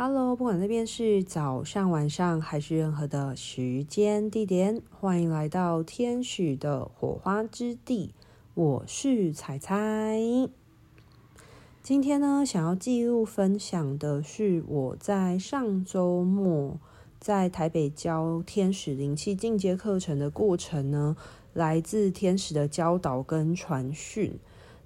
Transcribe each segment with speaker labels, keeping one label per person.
Speaker 1: Hello，不管那边是早上、晚上还是任何的时间地点，欢迎来到天使的火花之地。我是彩彩。今天呢，想要记录分享的是我在上周末在台北教天使灵气进阶课程的过程呢，来自天使的教导跟传讯。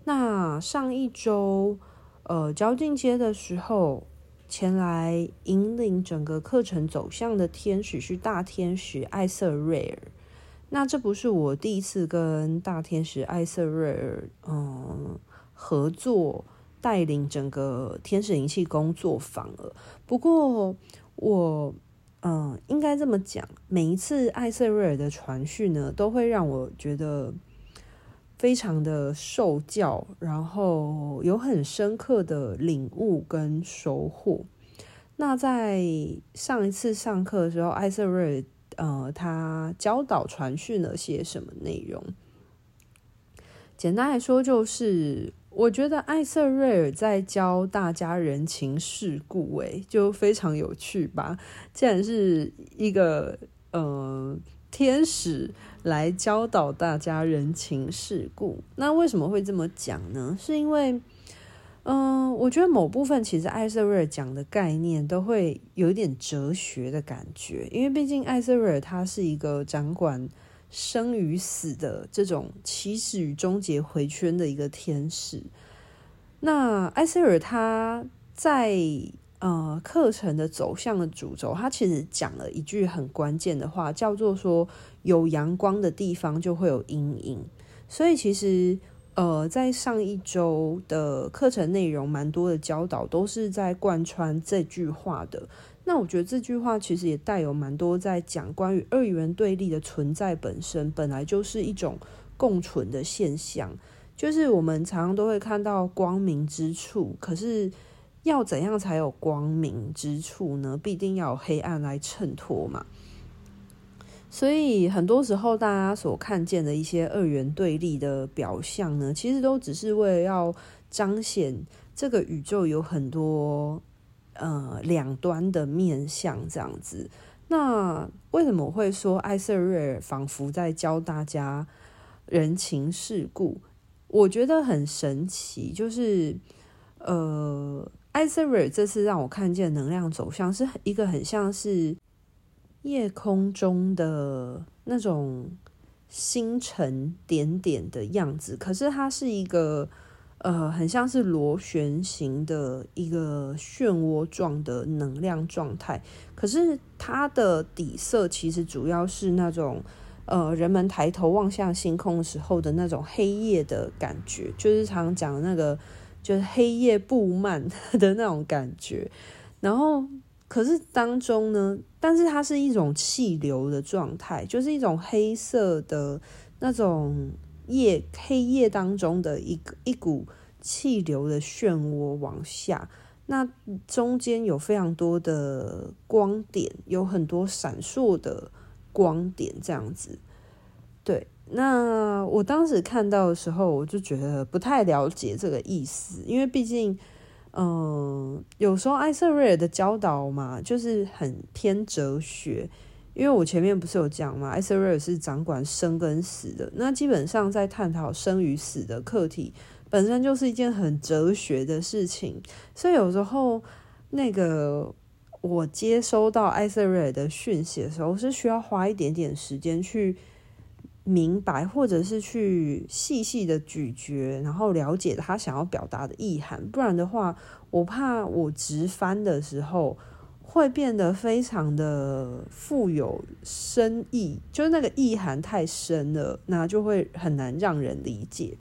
Speaker 1: 那上一周，呃，教进阶的时候。前来引领整个课程走向的天使是大天使艾瑟瑞尔。那这不是我第一次跟大天使艾瑟瑞尔嗯合作带领整个天使灵气工作坊了。不过我嗯应该这么讲，每一次艾瑟瑞尔的传讯呢，都会让我觉得。非常的受教，然后有很深刻的领悟跟收获。那在上一次上课的时候，艾瑟瑞尔呃，他教导传讯了些什么内容？简单来说，就是我觉得艾瑟瑞尔在教大家人情世故，诶，就非常有趣吧。既然是一个呃。天使来教导大家人情世故，那为什么会这么讲呢？是因为，嗯、我觉得某部分其实艾瑟瑞尔讲的概念都会有一点哲学的感觉，因为毕竟艾瑟瑞尔他是一个掌管生与死的这种起始与终结回圈的一个天使。那艾瑟尔他在。呃，课程的走向的主轴，他其实讲了一句很关键的话，叫做说有阳光的地方就会有阴影。所以其实，呃，在上一周的课程内容，蛮多的教导都是在贯穿这句话的。那我觉得这句话其实也带有蛮多在讲关于二元对立的存在本身，本来就是一种共存的现象。就是我们常常都会看到光明之处，可是。要怎样才有光明之处呢？必定要有黑暗来衬托嘛。所以很多时候，大家所看见的一些二元对立的表象呢，其实都只是为了要彰显这个宇宙有很多呃两端的面向这样子。那为什么会说艾瑟瑞尔仿佛在教大家人情世故？我觉得很神奇，就是呃。艾瑟瑞这次让我看见能量走向是一个很像是夜空中的那种星辰点点的样子，可是它是一个呃很像是螺旋形的一个漩涡状的能量状态，可是它的底色其实主要是那种呃人们抬头望向星空的时候的那种黑夜的感觉，就是常讲的那个。就是黑夜布幔的那种感觉，然后可是当中呢，但是它是一种气流的状态，就是一种黑色的那种夜黑夜当中的一个一股气流的漩涡往下，那中间有非常多的光点，有很多闪烁的光点，这样子，对。那我当时看到的时候，我就觉得不太了解这个意思，因为毕竟，嗯、有时候艾瑟瑞尔的教导嘛，就是很偏哲学。因为我前面不是有讲嘛，艾瑟瑞尔是掌管生跟死的，那基本上在探讨生与死的课题，本身就是一件很哲学的事情，所以有时候那个我接收到艾瑟瑞尔的讯息的时候，是需要花一点点时间去。明白，或者是去细细的咀嚼，然后了解他想要表达的意涵。不然的话，我怕我直翻的时候会变得非常的富有深意，就是那个意涵太深了，那就会很难让人理解。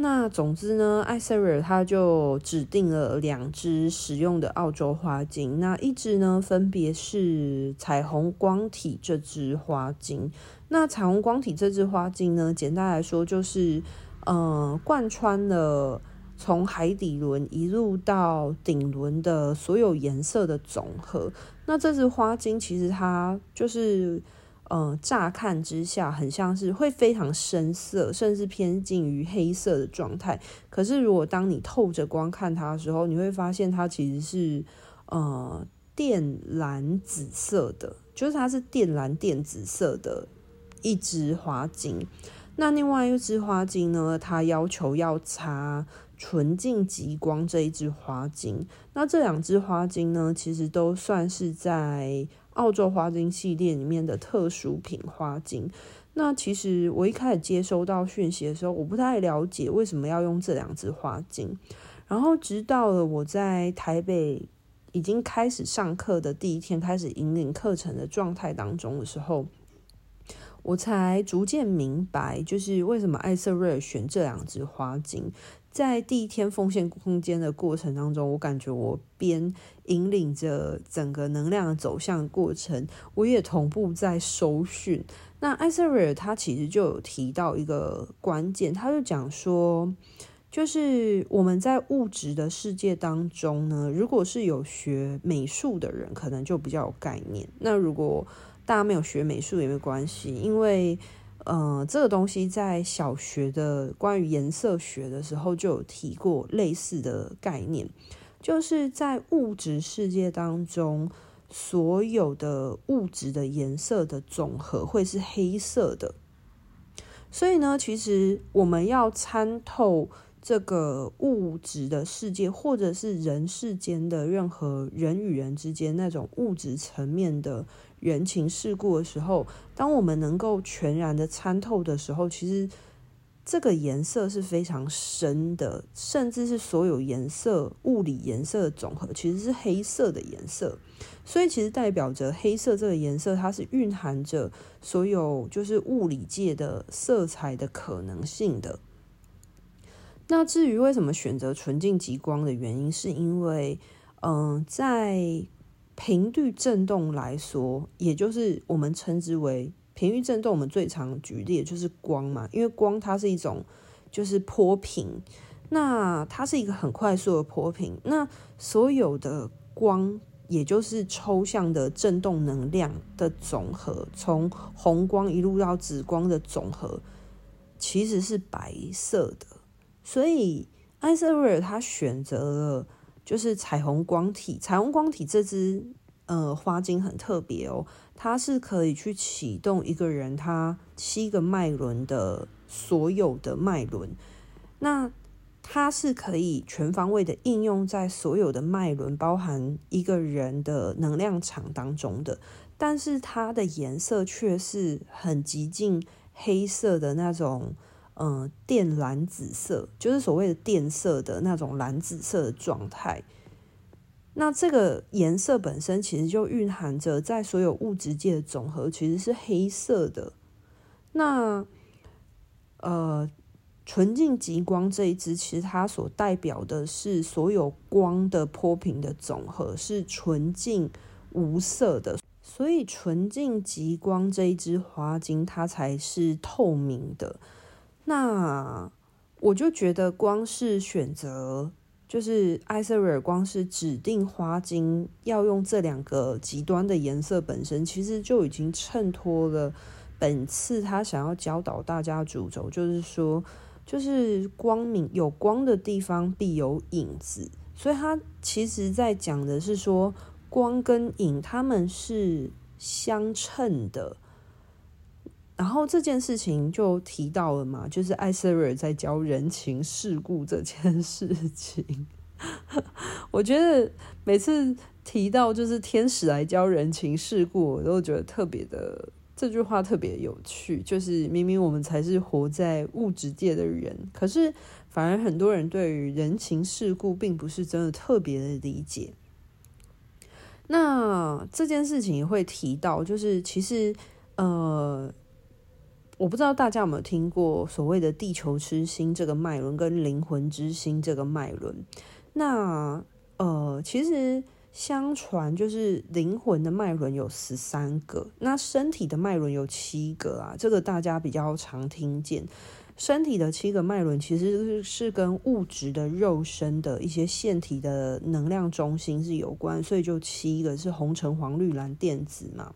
Speaker 1: 那总之呢，艾瑟瑞尔他就指定了两支使用的澳洲花精，那一支呢分别是彩虹光体这支花精。那彩虹光体这支花精呢，简单来说就是，呃，贯穿了从海底轮一路到顶轮的所有颜色的总和。那这支花精其实它就是。呃，乍看之下很像是会非常深色，甚至偏近于黑色的状态。可是，如果当你透着光看它的时候，你会发现它其实是呃靛蓝紫色的，就是它是靛蓝靛紫色的一支花精。那另外一支花精呢，它要求要擦纯净极光这一支花精。那这两支花精呢，其实都算是在澳洲花精系列里面的特殊品花精。那其实我一开始接收到讯息的时候，我不太了解为什么要用这两支花精。然后直到了我在台北已经开始上课的第一天，开始引领课程的状态当中的时候。我才逐渐明白，就是为什么艾瑟瑞尔选这两支花精。在第一天奉献空间的过程当中，我感觉我边引领着整个能量走向的过程，我也同步在收讯。那艾瑟瑞尔他其实就有提到一个关键，他就讲说，就是我们在物质的世界当中呢，如果是有学美术的人，可能就比较有概念。那如果大家没有学美术也没关系，因为，呃，这个东西在小学的关于颜色学的时候就有提过类似的概念，就是在物质世界当中，所有的物质的颜色的总和会是黑色的。所以呢，其实我们要参透这个物质的世界，或者是人世间的任何人与人之间那种物质层面的。人情世故的时候，当我们能够全然的参透的时候，其实这个颜色是非常深的，甚至是所有颜色、物理颜色的总和，其实是黑色的颜色。所以，其实代表着黑色这个颜色，它是蕴含着所有就是物理界的色彩的可能性的。那至于为什么选择纯净极光的原因，是因为，嗯、在频率振动来说，也就是我们称之为频率振动。我们最常举例的就是光嘛，因为光它是一种就是波频，那它是一个很快速的波频。那所有的光，也就是抽象的振动能量的总和，从红光一路到紫光的总和，其实是白色的。所以艾瑟瑞尔他选择了。就是彩虹光体，彩虹光体这支呃花精很特别哦，它是可以去启动一个人他七个脉轮的所有的脉轮，那它是可以全方位的应用在所有的脉轮，包含一个人的能量场当中的，但是它的颜色却是很极尽黑色的那种。嗯，靛蓝紫色就是所谓的靛色的那种蓝紫色的状态。那这个颜色本身其实就蕴含着，在所有物质界的总和其实是黑色的。那呃，纯净极光这一支，其实它所代表的是所有光的波频的总和是纯净无色的，所以纯净极光这一支花精，它才是透明的。那我就觉得，光是选择就是艾瑟瑞尔，光是指定花精要用这两个极端的颜色本身，其实就已经衬托了本次他想要教导大家主轴，就是说，就是光明有光的地方必有影子，所以他其实在讲的是说，光跟影他们是相称的。然后这件事情就提到了嘛，就是艾瑟瑞尔在教人情世故这件事情。我觉得每次提到就是天使来教人情世故，我都觉得特别的这句话特别有趣。就是明明我们才是活在物质界的人，可是反而很多人对于人情世故并不是真的特别的理解。那这件事情也会提到，就是其实呃。我不知道大家有没有听过所谓的地球之心这个脉轮跟灵魂之心这个脉轮。那呃，其实相传就是灵魂的脉轮有十三个，那身体的脉轮有七个啊。这个大家比较常听见。身体的七个脉轮其实是跟物质的肉身的一些腺体的能量中心是有关，所以就七个是红橙黄绿蓝靛紫嘛。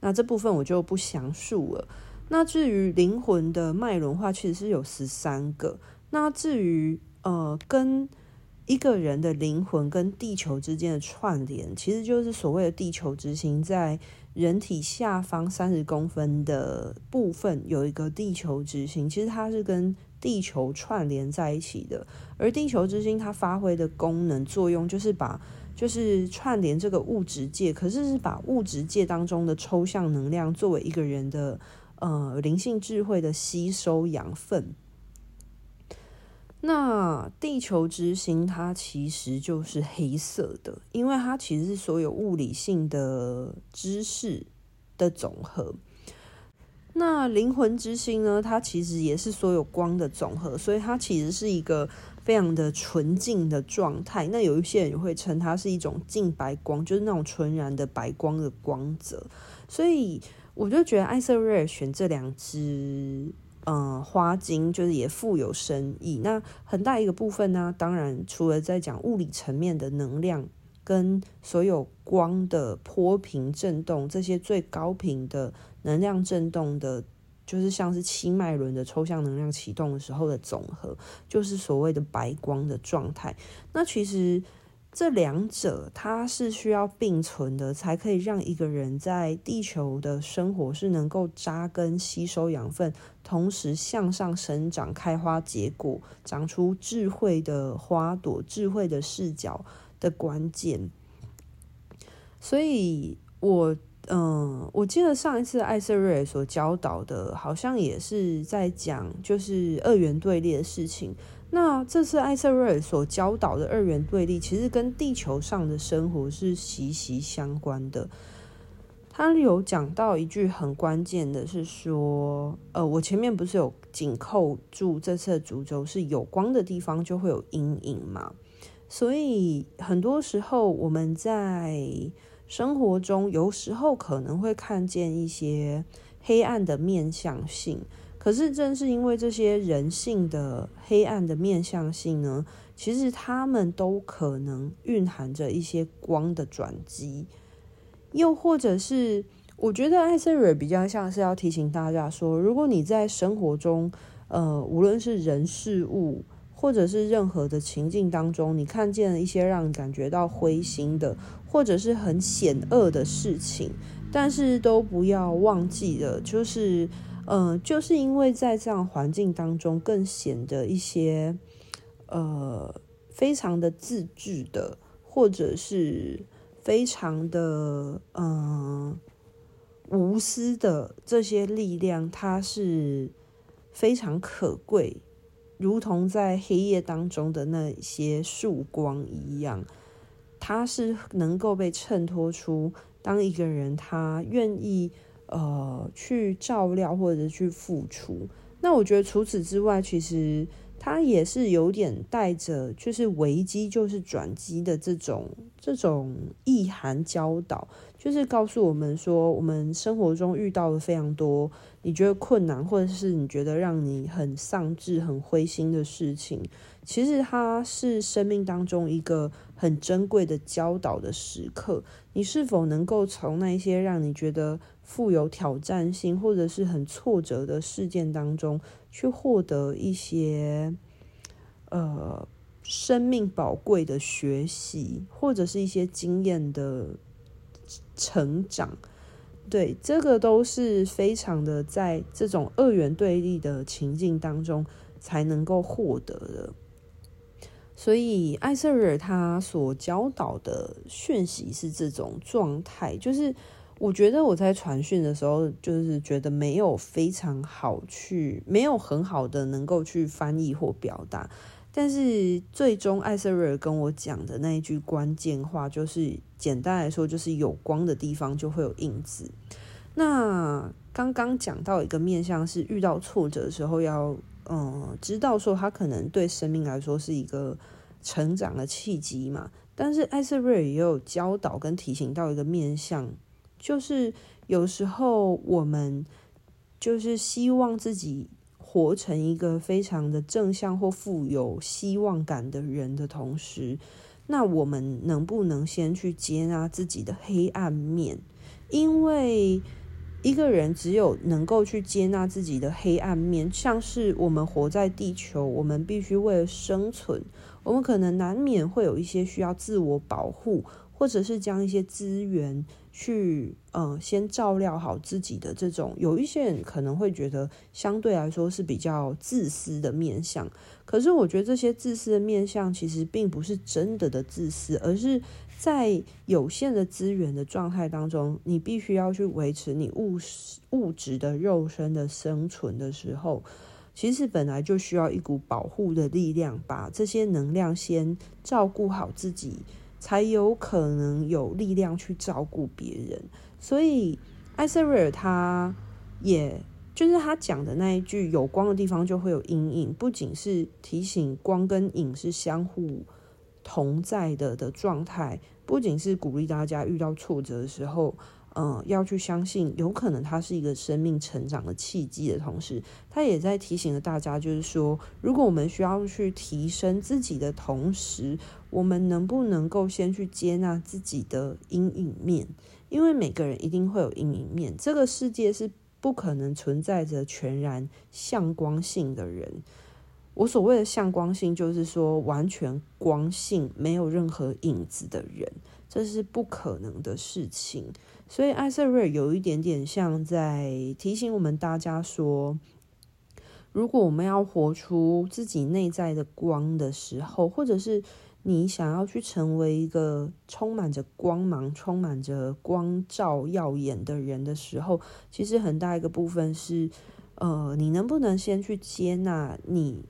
Speaker 1: 那这部分我就不详述了。那至于灵魂的脉轮化，其实是有十三个。那至于呃，跟一个人的灵魂跟地球之间的串联，其实就是所谓的地球之心，在人体下方三十公分的部分有一个地球之心，其实它是跟地球串联在一起的。而地球之心它发挥的功能作用，就是把就是串联这个物质界，可是是把物质界当中的抽象能量作为一个人的呃灵性智慧的吸收养分。那地球之心，它其实就是黑色的，因为它其实是所有物理性的知识的总和。那灵魂之心呢，它其实也是所有光的总和，所以它其实是一个非常的纯净的状态。那有一些人也会称它是一种净白光，就是那种纯然的白光的光泽。所以我就觉得艾瑟瑞尔选这两支。嗯，花精就是也富有深意。那很大一个部分呢，当然除了在讲物理层面的能量跟所有光的波频震动这些最高频的能量震动的，就是像是七脉轮的抽象能量启动的时候的总和，就是所谓的白光的状态。那其实。这两者它是需要并存的，才可以让一个人在地球的生活是能够扎根、吸收养分，同时向上生长、开花结果、长出智慧的花朵、智慧的视角的关键。所以我，嗯，我记得上一次艾瑟瑞所教导的，好像也是在讲就是二元对立的事情。那这次艾瑟瑞尔所教导的二元对立，其实跟地球上的生活是息息相关的。他有讲到一句很关键的，是说，呃，我前面不是有紧扣住这次的主轴，是有光的地方就会有阴影嘛？所以很多时候我们在生活中，有时候可能会看见一些黑暗的面向性。可是，正是因为这些人性的黑暗的面向性呢，其实他们都可能蕴含着一些光的转机，又或者是，我觉得艾瑟瑞比较像是要提醒大家说，如果你在生活中，呃，无论是人事物，或者是任何的情境当中，你看见了一些让你感觉到灰心的，或者是很险恶的事情，但是都不要忘记了，就是。嗯、呃，就是因为在这样环境当中，更显得一些呃非常的自制的，或者是非常的嗯、呃、无私的这些力量，它是非常可贵，如同在黑夜当中的那些曙光一样，它是能够被衬托出，当一个人他愿意。呃，去照料或者去付出。那我觉得除此之外，其实它也是有点带着，就是危机就是转机的这种这种意涵教导，就是告诉我们说，我们生活中遇到了非常多你觉得困难，或者是你觉得让你很丧志、很灰心的事情，其实它是生命当中一个很珍贵的教导的时刻。你是否能够从那些让你觉得富有挑战性或者是很挫折的事件当中，去获得一些呃生命宝贵的学习，或者是一些经验的成长？对，这个都是非常的在这种二元对立的情境当中才能够获得的。所以艾瑟瑞尔他所教导的讯息是这种状态，就是我觉得我在传讯的时候，就是觉得没有非常好去，没有很好的能够去翻译或表达。但是最终艾瑟瑞尔跟我讲的那一句关键话，就是简单来说，就是有光的地方就会有影子。那刚刚讲到一个面向是遇到挫折的时候要。嗯，知道说他可能对生命来说是一个成长的契机嘛，但是艾瑟瑞尔也有教导跟提醒到一个面向，就是有时候我们就是希望自己活成一个非常的正向或富有希望感的人的同时，那我们能不能先去接纳自己的黑暗面？因为一个人只有能够去接纳自己的黑暗面，像是我们活在地球，我们必须为了生存，我们可能难免会有一些需要自我保护，或者是将一些资源去，嗯、呃，先照料好自己的这种。有一些人可能会觉得相对来说是比较自私的面相，可是我觉得这些自私的面相其实并不是真的的自私，而是。在有限的资源的状态当中，你必须要去维持你物物质的肉身的生存的时候，其实本来就需要一股保护的力量，把这些能量先照顾好自己，才有可能有力量去照顾别人。所以艾瑟瑞尔他也就是他讲的那一句：“有光的地方就会有阴影”，不仅是提醒光跟影是相互。同在的的状态，不仅是鼓励大家遇到挫折的时候，嗯、要去相信，有可能它是一个生命成长的契机的同时，他也在提醒了大家，就是说，如果我们需要去提升自己的同时，我们能不能够先去接纳自己的阴影面？因为每个人一定会有阴影面，这个世界是不可能存在着全然向光性的人。我所谓的向光性，就是说完全光性，没有任何影子的人，这是不可能的事情。所以艾瑟瑞有一点点像在提醒我们大家说，如果我们要活出自己内在的光的时候，或者是你想要去成为一个充满着光芒、充满着光照耀眼的人的时候，其实很大一个部分是，呃，你能不能先去接纳你。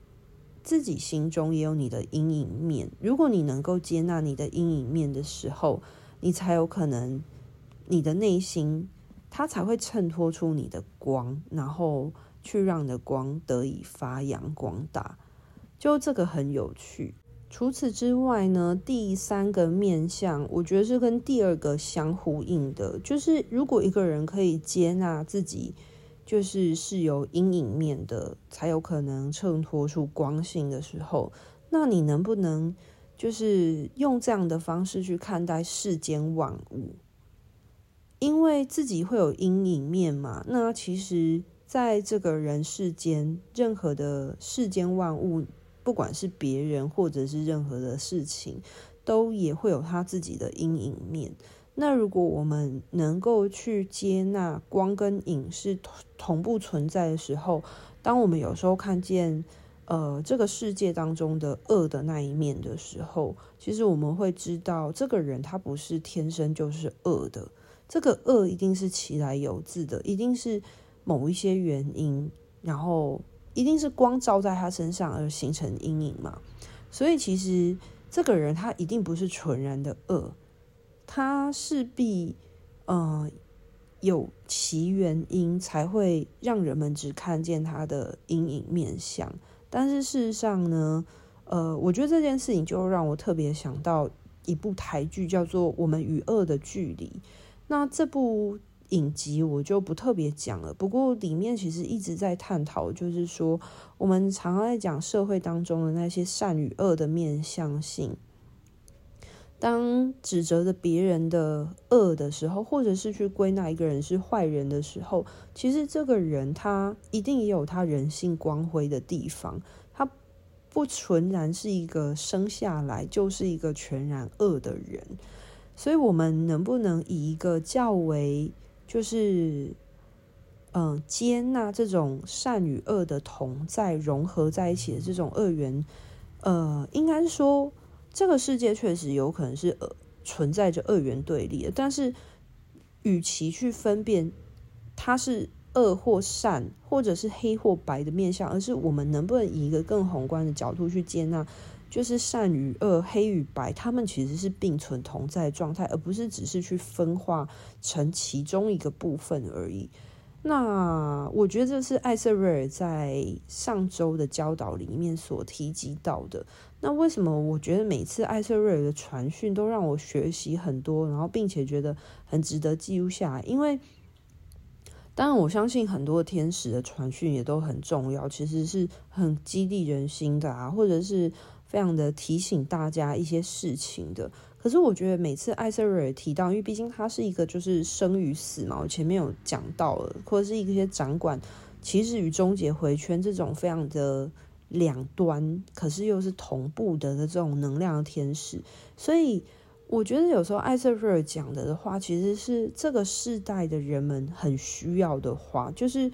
Speaker 1: 自己心中也有你的阴影面，如果你能够接纳你的阴影面的时候，你才有可能，你的内心它才会衬托出你的光，然后去让你的光得以发扬光大。就这个很有趣。除此之外呢，第三个面向，我觉得是跟第二个相呼应的，就是如果一个人可以接纳自己。就是是有阴影面的，才有可能衬托出光性的时候，那你能不能就是用这样的方式去看待世间万物？因为自己会有阴影面嘛，那其实在这个人世间，任何的世间万物，不管是别人或者是任何的事情，都也会有他自己的阴影面。那如果我们能够去接纳光跟影是同同步存在的时候，当我们有时候看见呃这个世界当中的恶的那一面的时候，其实我们会知道这个人他不是天生就是恶的，这个恶一定是其来有自的，一定是某一些原因，然后一定是光照在他身上而形成阴影嘛。所以其实这个人他一定不是纯然的恶。他势必，呃，有其原因才会让人们只看见他的阴影面相。但是事实上呢，呃，我觉得这件事情就让我特别想到一部台剧，叫做《我们与恶的距离》。那这部影集我就不特别讲了。不过里面其实一直在探讨，就是说我们常常在讲社会当中的那些善与恶的面相性。当指责的别人的恶的时候，或者是去归纳一个人是坏人的时候，其实这个人他一定也有他人性光辉的地方，他不纯然是一个生下来就是一个全然恶的人。所以，我们能不能以一个较为就是嗯、接纳这种善与恶的同在融合在一起的这种二元，呃，应该说。这个世界确实有可能是呃存在着二元对立的，但是与其去分辨它是恶或善，或者是黑或白的面向，而是我们能不能以一个更宏观的角度去接纳，就是善与恶、黑与白，他们其实是并存同在的状态，而不是只是去分化成其中一个部分而已。那我觉得这是艾瑟瑞尔在上周的教导里面所提及到的。那为什么我觉得每次艾瑟瑞尔的传讯都让我学习很多，然后并且觉得很值得记录下来？因为当然我相信很多天使的传讯也都很重要，其实是很激励人心的啊，或者是非常的提醒大家一些事情的。可是我觉得每次艾瑟瑞尔提到，因为毕竟他是一个就是生与死嘛，我前面有讲到了，或者是一些掌管其实与终结回圈这种非常的两端，可是又是同步的的这种能量的天使，所以我觉得有时候艾瑟瑞尔讲的的话，其实是这个世代的人们很需要的话，就是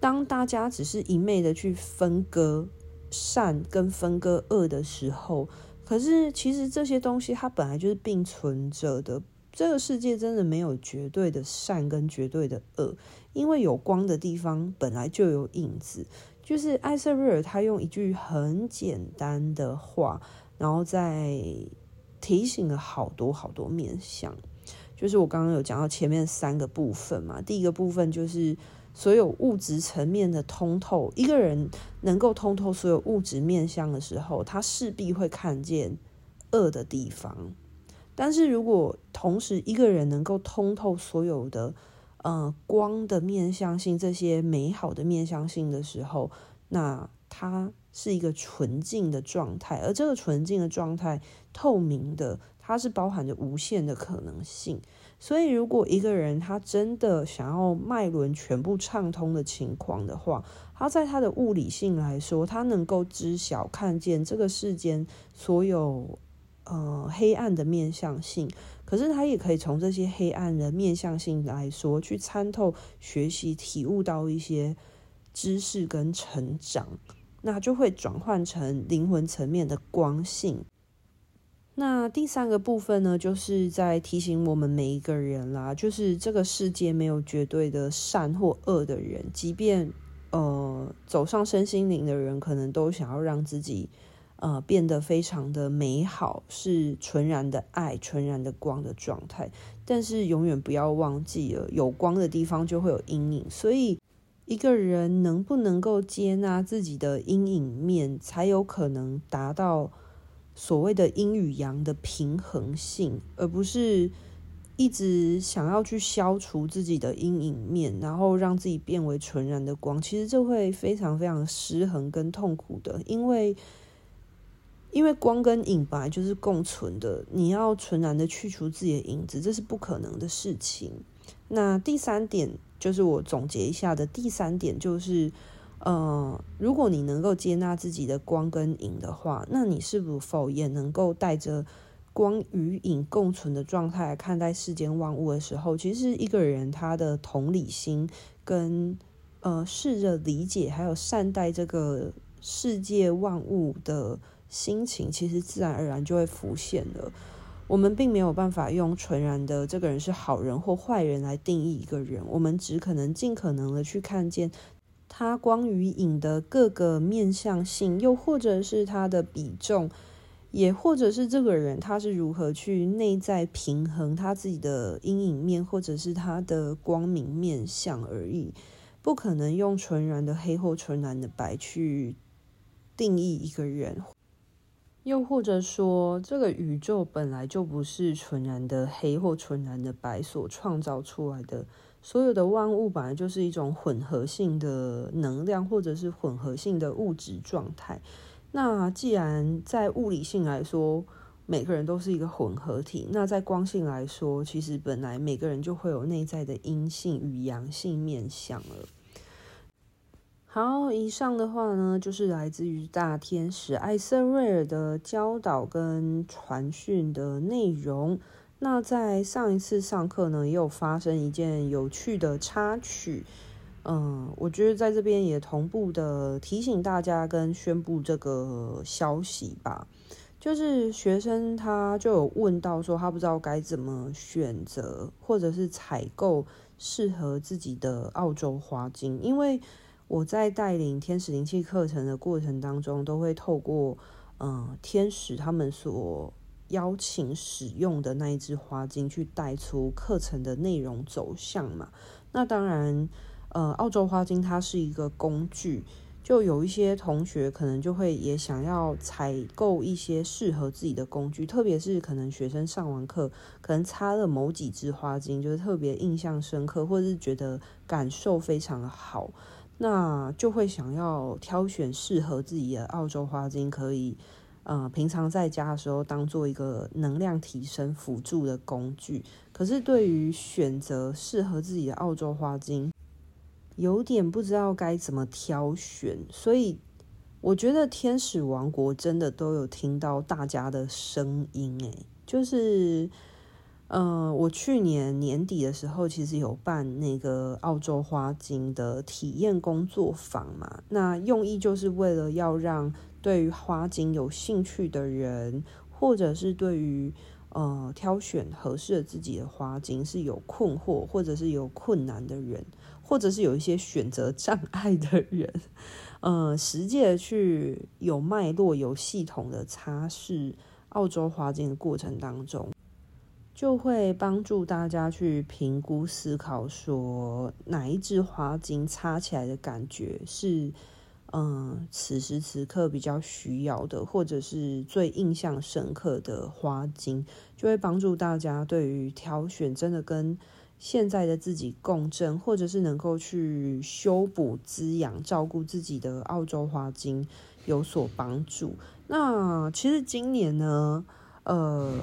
Speaker 1: 当大家只是一昧的去分割善跟分割恶的时候。可是，其实这些东西它本来就是并存着的。这个世界真的没有绝对的善跟绝对的恶，因为有光的地方本来就有影子。就是艾瑟瑞尔他用一句很简单的话，然后再提醒了好多好多面向。就是我刚刚有讲到前面三个部分嘛，第一个部分就是。所有物质层面的通透，一个人能够通透所有物质面向的时候，他势必会看见恶的地方。但是如果同时一个人能够通透所有的呃光的面向性，这些美好的面向性的时候，那他是一个纯净的状态，而这个纯净的状态，透明的，它是包含着无限的可能性。所以，如果一个人他真的想要脉轮全部畅通的情况的话，他在他的物理性来说，他能够知晓看见这个世间所有呃黑暗的面向性，可是他也可以从这些黑暗的面向性来说，去参透、学习、体悟到一些知识跟成长，那就会转换成灵魂层面的光性。那第三个部分呢，就是在提醒我们每一个人啦，就是这个世界没有绝对的善或恶的人，即便呃走上身心灵的人，可能都想要让自己呃变得非常的美好，是纯然的爱、纯然的光的状态。但是永远不要忘记了，有光的地方就会有阴影，所以一个人能不能够接纳自己的阴影面，才有可能达到。所谓的阴与阳的平衡性，而不是一直想要去消除自己的阴影面，然后让自己变为纯然的光。其实这会非常非常失衡跟痛苦的，因为因为光跟影本来就是共存的，你要纯然的去除自己的影子，这是不可能的事情。那第三点就是我总结一下的第三点就是。呃，如果你能够接纳自己的光跟影的话，那你是否也能够带着光与影共存的状态来看待世间万物的时候，其实一个人他的同理心跟呃试着理解还有善待这个世界万物的心情，其实自然而然就会浮现了。我们并没有办法用纯然的这个人是好人或坏人来定义一个人，我们只可能尽可能的去看见。它光与影的各个面向性，又或者是它的比重，也或者是这个人他是如何去内在平衡他自己的阴影面，或者是他的光明面相而已。不可能用纯然的黑或纯然的白去定义一个人，又或者说这个宇宙本来就不是纯然的黑或纯然的白所创造出来的。所有的万物本来就是一种混合性的能量，或者是混合性的物质状态。那既然在物理性来说，每个人都是一个混合体，那在光性来说，其实本来每个人就会有内在的阴性与阳性面向了。好，以上的话呢，就是来自于大天使艾瑟瑞尔的教导跟传讯的内容。那在上一次上课呢，也有发生一件有趣的插曲，嗯，我觉得在这边也同步的提醒大家跟宣布这个消息吧。就是学生他就有问到说，他不知道该怎么选择或者是采购适合自己的澳洲花精，因为我在带领天使灵气课程的过程当中，都会透过嗯天使他们所。邀请使用的那一支花精去带出课程的内容走向嘛？那当然，呃，澳洲花精它是一个工具，就有一些同学可能就会也想要采购一些适合自己的工具，特别是可能学生上完课，可能擦了某几支花精，就是特别印象深刻，或者是觉得感受非常的好，那就会想要挑选适合自己的澳洲花精，可以。呃，平常在家的时候当做一个能量提升辅助的工具。可是对于选择适合自己的澳洲花精，有点不知道该怎么挑选。所以我觉得天使王国真的都有听到大家的声音，诶，就是。嗯、呃，我去年年底的时候，其实有办那个澳洲花精的体验工作坊嘛。那用意就是为了要让对于花精有兴趣的人，或者是对于呃挑选合适自己的花精是有困惑，或者是有困难的人，或者是有一些选择障碍的人，呃，实际的去有脉络、有系统的擦拭澳洲花精的过程当中。就会帮助大家去评估、思考，说哪一支花精擦起来的感觉是，嗯，此时此刻比较需要的，或者是最印象深刻的花精，就会帮助大家对于挑选真的跟现在的自己共振，或者是能够去修补、滋养、照顾自己的澳洲花精有所帮助。那其实今年呢，呃。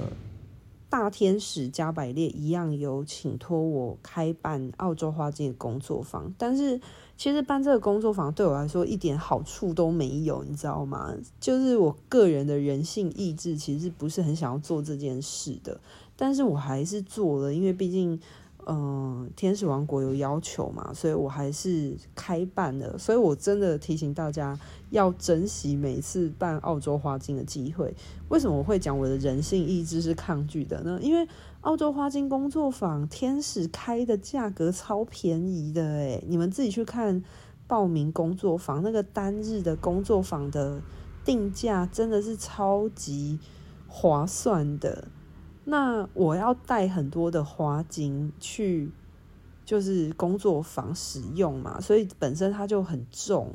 Speaker 1: 大天使加百列一样有请托我开办澳洲花精的工作坊，但是其实办这个工作坊对我来说一点好处都没有，你知道吗？就是我个人的人性意志其实不是很想要做这件事的，但是我还是做了，因为毕竟。嗯，天使王国有要求嘛，所以我还是开办了。所以我真的提醒大家要珍惜每次办澳洲花金的机会。为什么我会讲我的人性意志是抗拒的呢？因为澳洲花金工作坊天使开的价格超便宜的诶，你们自己去看报名工作坊那个单日的工作坊的定价真的是超级划算的。那我要带很多的花精去，就是工作坊使用嘛，所以本身它就很重。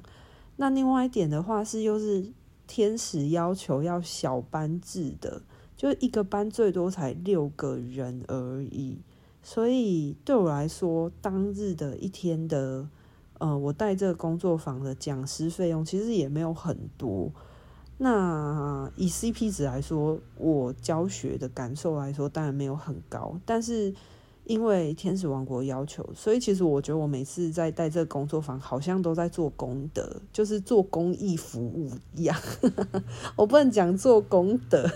Speaker 1: 那另外一点的话是，又是天使要求要小班制的，就一个班最多才六个人而已。所以对我来说，当日的一天的，呃，我带这个工作坊的讲师费用其实也没有很多。那以 CP 值来说，我教学的感受来说，当然没有很高。但是因为天使王国要求，所以其实我觉得我每次在带这个工作坊，好像都在做功德，就是做公益服务一样。我不能讲做功德，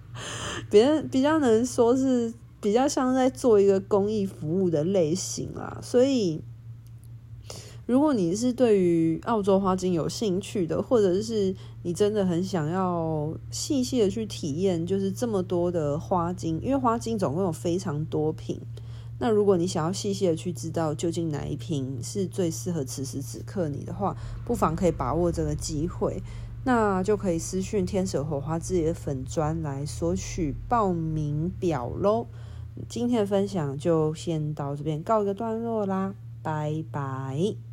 Speaker 1: 别人比较能说是比较像在做一个公益服务的类型啦。所以。如果你是对于澳洲花精有兴趣的，或者是你真的很想要细细的去体验，就是这么多的花精，因为花精总共有非常多瓶。那如果你想要细细的去知道究竟哪一瓶是最适合此时此刻你的话，不妨可以把握这个机会，那就可以私讯天使火花自己的粉专来索取报名表喽。今天的分享就先到这边告一个段落啦，拜拜。